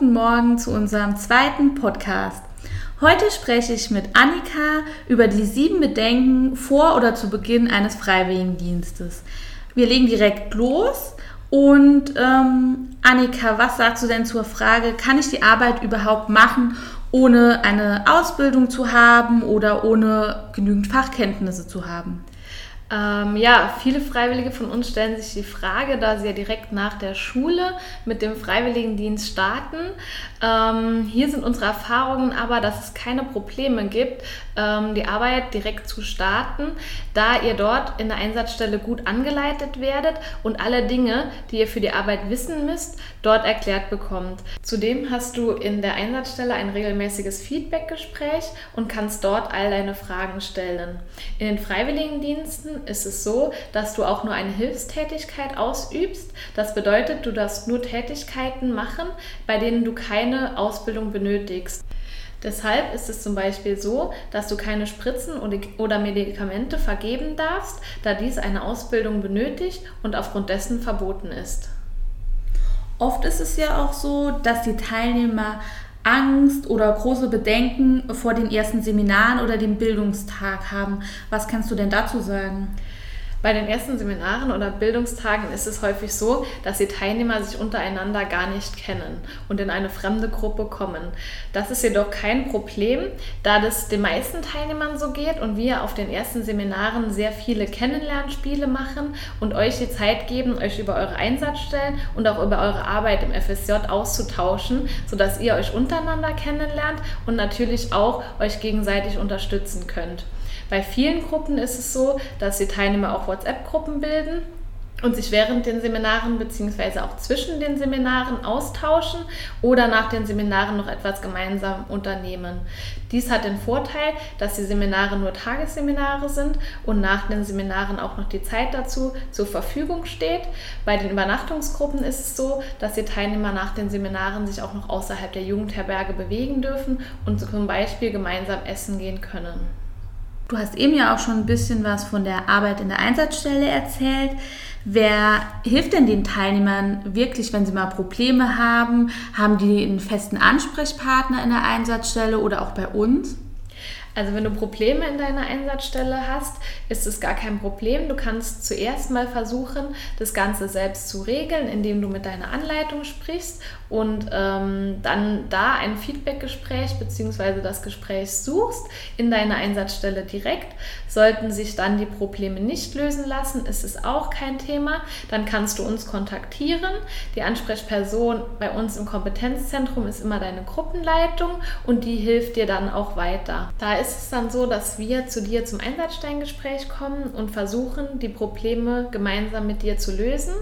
Guten Morgen zu unserem zweiten Podcast. Heute spreche ich mit Annika über die sieben Bedenken vor oder zu Beginn eines Freiwilligendienstes. Wir legen direkt los und ähm, Annika, was sagst du denn zur Frage, kann ich die Arbeit überhaupt machen, ohne eine Ausbildung zu haben oder ohne genügend Fachkenntnisse zu haben? Ähm, ja, viele Freiwillige von uns stellen sich die Frage, da sie ja direkt nach der Schule mit dem Freiwilligendienst starten. Ähm, hier sind unsere Erfahrungen aber, dass es keine Probleme gibt, ähm, die Arbeit direkt zu starten, da ihr dort in der Einsatzstelle gut angeleitet werdet und alle Dinge, die ihr für die Arbeit wissen müsst, dort erklärt bekommt. Zudem hast du in der Einsatzstelle ein regelmäßiges Feedbackgespräch und kannst dort all deine Fragen stellen. In den Freiwilligendiensten ist es so, dass du auch nur eine Hilfstätigkeit ausübst. Das bedeutet, du darfst nur Tätigkeiten machen, bei denen du keine Ausbildung benötigst. Deshalb ist es zum Beispiel so, dass du keine Spritzen oder Medikamente vergeben darfst, da dies eine Ausbildung benötigt und aufgrund dessen verboten ist. Oft ist es ja auch so, dass die Teilnehmer Angst oder große Bedenken vor den ersten Seminaren oder dem Bildungstag haben. Was kannst du denn dazu sagen? Bei den ersten Seminaren oder Bildungstagen ist es häufig so, dass die Teilnehmer sich untereinander gar nicht kennen und in eine fremde Gruppe kommen. Das ist jedoch kein Problem, da das den meisten Teilnehmern so geht und wir auf den ersten Seminaren sehr viele Kennenlernspiele machen und euch die Zeit geben, euch über eure Einsatzstellen und auch über eure Arbeit im FSJ auszutauschen, sodass ihr euch untereinander kennenlernt und natürlich auch euch gegenseitig unterstützen könnt. Bei vielen Gruppen ist es so, dass die Teilnehmer auch WhatsApp-Gruppen bilden und sich während den Seminaren bzw. auch zwischen den Seminaren austauschen oder nach den Seminaren noch etwas gemeinsam unternehmen. Dies hat den Vorteil, dass die Seminare nur Tagesseminare sind und nach den Seminaren auch noch die Zeit dazu zur Verfügung steht. Bei den Übernachtungsgruppen ist es so, dass die Teilnehmer nach den Seminaren sich auch noch außerhalb der Jugendherberge bewegen dürfen und zum Beispiel gemeinsam essen gehen können. Du hast eben ja auch schon ein bisschen was von der Arbeit in der Einsatzstelle erzählt. Wer hilft denn den Teilnehmern wirklich, wenn sie mal Probleme haben? Haben die einen festen Ansprechpartner in der Einsatzstelle oder auch bei uns? Also wenn du Probleme in deiner Einsatzstelle hast, ist es gar kein Problem. Du kannst zuerst mal versuchen, das Ganze selbst zu regeln, indem du mit deiner Anleitung sprichst und ähm, dann da ein Feedbackgespräch bzw. das Gespräch suchst in deiner Einsatzstelle direkt. Sollten sich dann die Probleme nicht lösen lassen, ist es auch kein Thema. Dann kannst du uns kontaktieren. Die Ansprechperson bei uns im Kompetenzzentrum ist immer deine Gruppenleitung und die hilft dir dann auch weiter. Da ist es dann so, dass wir zu dir zum Einsatzsteingespräch kommen und versuchen, die Probleme gemeinsam mit dir zu lösen.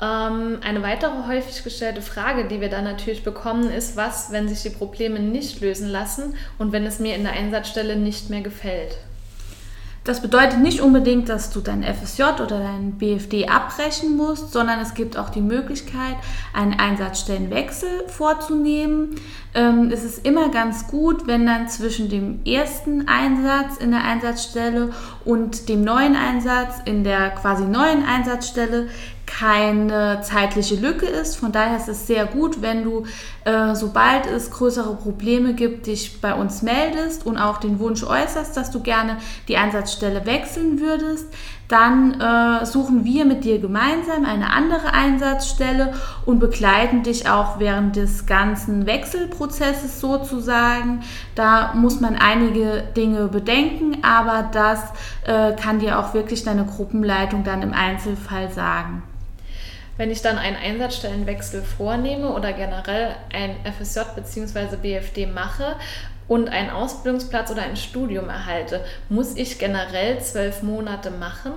Ähm, eine weitere häufig gestellte Frage, die wir dann natürlich bekommen, ist, was, wenn sich die Probleme nicht lösen lassen und wenn es mir in der Einsatzstelle nicht mehr gefällt. Das bedeutet nicht unbedingt, dass du dein FSJ oder dein BFD abbrechen musst, sondern es gibt auch die Möglichkeit, einen Einsatzstellenwechsel vorzunehmen. Ähm, es ist immer ganz gut, wenn dann zwischen dem ersten Einsatz in der Einsatzstelle und dem neuen Einsatz in der quasi neuen Einsatzstelle keine zeitliche Lücke ist. Von daher ist es sehr gut, wenn du, äh, sobald es größere Probleme gibt, dich bei uns meldest und auch den Wunsch äußerst, dass du gerne die Einsatzstelle wechseln würdest. Dann äh, suchen wir mit dir gemeinsam eine andere Einsatzstelle und begleiten dich auch während des ganzen Wechselprozesses sozusagen. Da muss man einige Dinge bedenken, aber das äh, kann dir auch wirklich deine Gruppenleitung dann im Einzelfall sagen. Wenn ich dann einen Einsatzstellenwechsel vornehme oder generell ein FSJ bzw. BFD mache und einen Ausbildungsplatz oder ein Studium erhalte, muss ich generell zwölf Monate machen?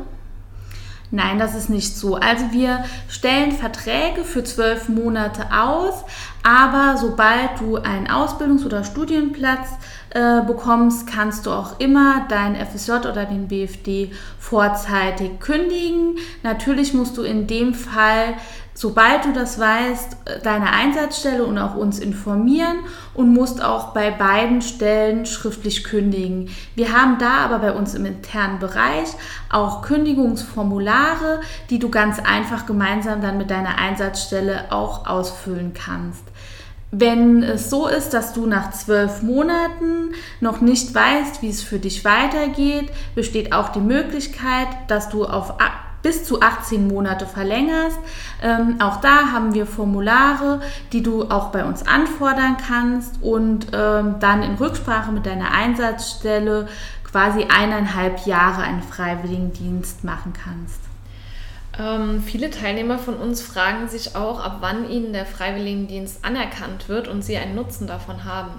Nein, das ist nicht so. Also wir stellen Verträge für zwölf Monate aus, aber sobald du einen Ausbildungs- oder Studienplatz äh, bekommst, kannst du auch immer dein FSJ oder den BFD vorzeitig kündigen. Natürlich musst du in dem Fall sobald du das weißt, deine Einsatzstelle und auch uns informieren und musst auch bei beiden Stellen schriftlich kündigen. Wir haben da aber bei uns im internen Bereich auch Kündigungsformulare, die du ganz einfach gemeinsam dann mit deiner Einsatzstelle auch ausfüllen kannst. Wenn es so ist, dass du nach zwölf Monaten noch nicht weißt, wie es für dich weitergeht, besteht auch die Möglichkeit, dass du auf bis zu 18 Monate verlängerst. Ähm, auch da haben wir Formulare, die du auch bei uns anfordern kannst und ähm, dann in Rücksprache mit deiner Einsatzstelle quasi eineinhalb Jahre einen Freiwilligendienst machen kannst. Ähm, viele Teilnehmer von uns fragen sich auch, ab wann ihnen der Freiwilligendienst anerkannt wird und sie einen Nutzen davon haben.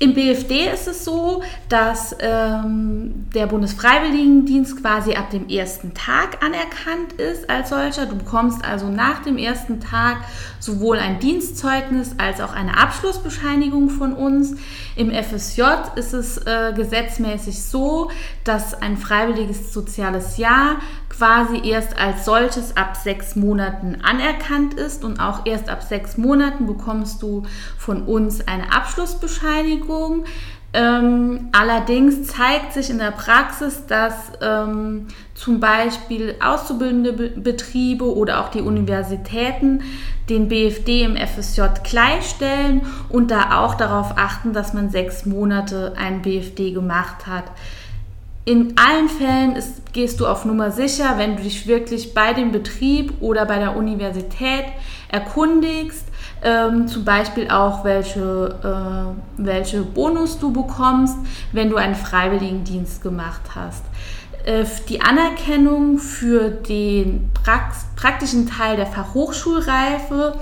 Im BFD ist es so, dass ähm, der Bundesfreiwilligendienst quasi ab dem ersten Tag anerkannt ist als solcher. Du bekommst also nach dem ersten Tag sowohl ein Dienstzeugnis als auch eine Abschlussbescheinigung von uns. Im FSJ ist es äh, gesetzmäßig so, dass ein freiwilliges soziales Jahr quasi erst als solches ab sechs Monaten anerkannt ist und auch erst ab sechs Monaten bekommst du von uns eine Abschlussbescheinigung. Ähm, allerdings zeigt sich in der Praxis, dass ähm, zum Beispiel auszubildende Betriebe oder auch die Universitäten den BFD im FSJ gleichstellen und da auch darauf achten, dass man sechs Monate einen BFD gemacht hat. In allen Fällen ist, gehst du auf Nummer sicher, wenn du dich wirklich bei dem Betrieb oder bei der Universität erkundigst, ähm, zum Beispiel auch welche, äh, welche Bonus du bekommst, wenn du einen Freiwilligendienst gemacht hast. Äh, die Anerkennung für den praktischen Teil der Fachhochschulreife,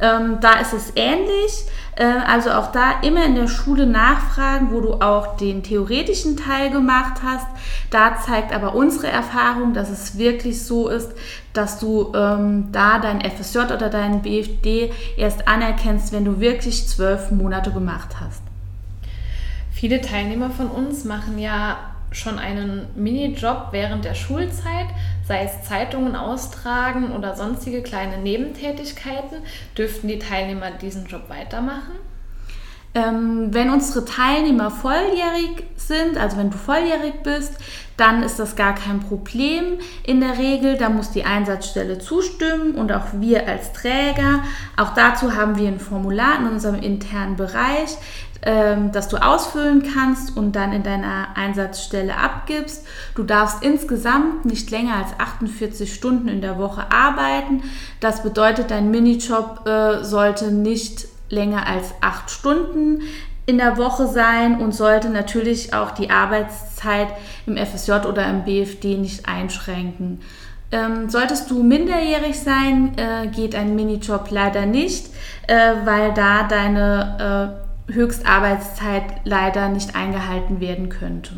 ähm, da ist es ähnlich. Äh, also auch da immer in der Schule nachfragen, wo du auch den theoretischen Teil gemacht hast. Da zeigt aber unsere Erfahrung, dass es wirklich so ist, dass du ähm, da dein FSJ oder deinen BFD erst anerkennst, wenn du wirklich zwölf Monate gemacht hast. Viele Teilnehmer von uns machen ja schon einen Minijob während der Schulzeit, sei es Zeitungen austragen oder sonstige kleine Nebentätigkeiten. Dürften die Teilnehmer diesen Job weitermachen? Ähm, wenn unsere Teilnehmer volljährig sind, also wenn du volljährig bist, dann ist das gar kein Problem in der Regel. Da muss die Einsatzstelle zustimmen und auch wir als Träger. Auch dazu haben wir ein Formular in unserem internen Bereich, ähm, das du ausfüllen kannst und dann in deiner Einsatzstelle abgibst. Du darfst insgesamt nicht länger als 48 Stunden in der Woche arbeiten. Das bedeutet, dein Minijob äh, sollte nicht länger als acht Stunden in der Woche sein und sollte natürlich auch die Arbeitszeit im FSJ oder im BFD nicht einschränken. Ähm, solltest du minderjährig sein, äh, geht ein Minijob leider nicht, äh, weil da deine äh, Höchstarbeitszeit leider nicht eingehalten werden könnte.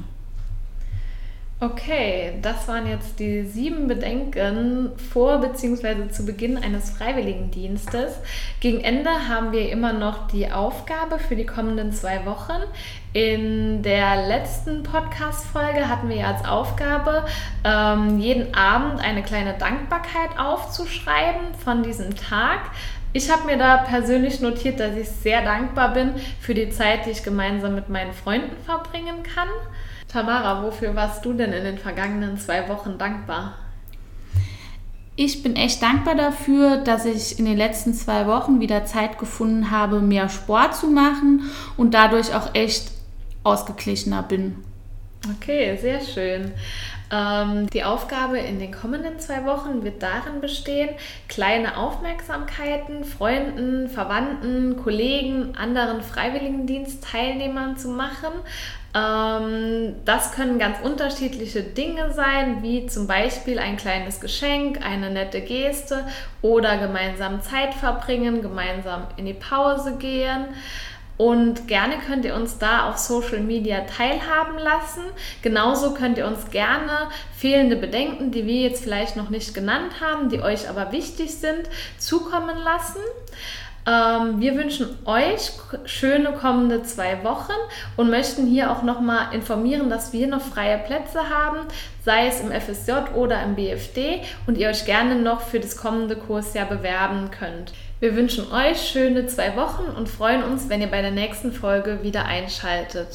Okay, das waren jetzt die sieben Bedenken vor bzw. zu Beginn eines Freiwilligendienstes. Gegen Ende haben wir immer noch die Aufgabe für die kommenden zwei Wochen. In der letzten Podcast-Folge hatten wir als Aufgabe, ähm, jeden Abend eine kleine Dankbarkeit aufzuschreiben von diesem Tag. Ich habe mir da persönlich notiert, dass ich sehr dankbar bin für die Zeit, die ich gemeinsam mit meinen Freunden verbringen kann. Tamara, wofür warst du denn in den vergangenen zwei Wochen dankbar? Ich bin echt dankbar dafür, dass ich in den letzten zwei Wochen wieder Zeit gefunden habe, mehr Sport zu machen und dadurch auch echt ausgeglichener bin. Okay, sehr schön. Ähm, die Aufgabe in den kommenden zwei Wochen wird darin bestehen, kleine Aufmerksamkeiten Freunden, Verwandten, Kollegen, anderen Freiwilligendienstteilnehmern zu machen. Ähm, das können ganz unterschiedliche Dinge sein, wie zum Beispiel ein kleines Geschenk, eine nette Geste oder gemeinsam Zeit verbringen, gemeinsam in die Pause gehen. Und gerne könnt ihr uns da auf Social Media teilhaben lassen. Genauso könnt ihr uns gerne fehlende Bedenken, die wir jetzt vielleicht noch nicht genannt haben, die euch aber wichtig sind, zukommen lassen. Ähm, wir wünschen euch schöne kommende zwei Wochen und möchten hier auch nochmal informieren, dass wir noch freie Plätze haben, sei es im FSJ oder im BFD und ihr euch gerne noch für das kommende Kursjahr bewerben könnt. Wir wünschen euch schöne zwei Wochen und freuen uns, wenn ihr bei der nächsten Folge wieder einschaltet.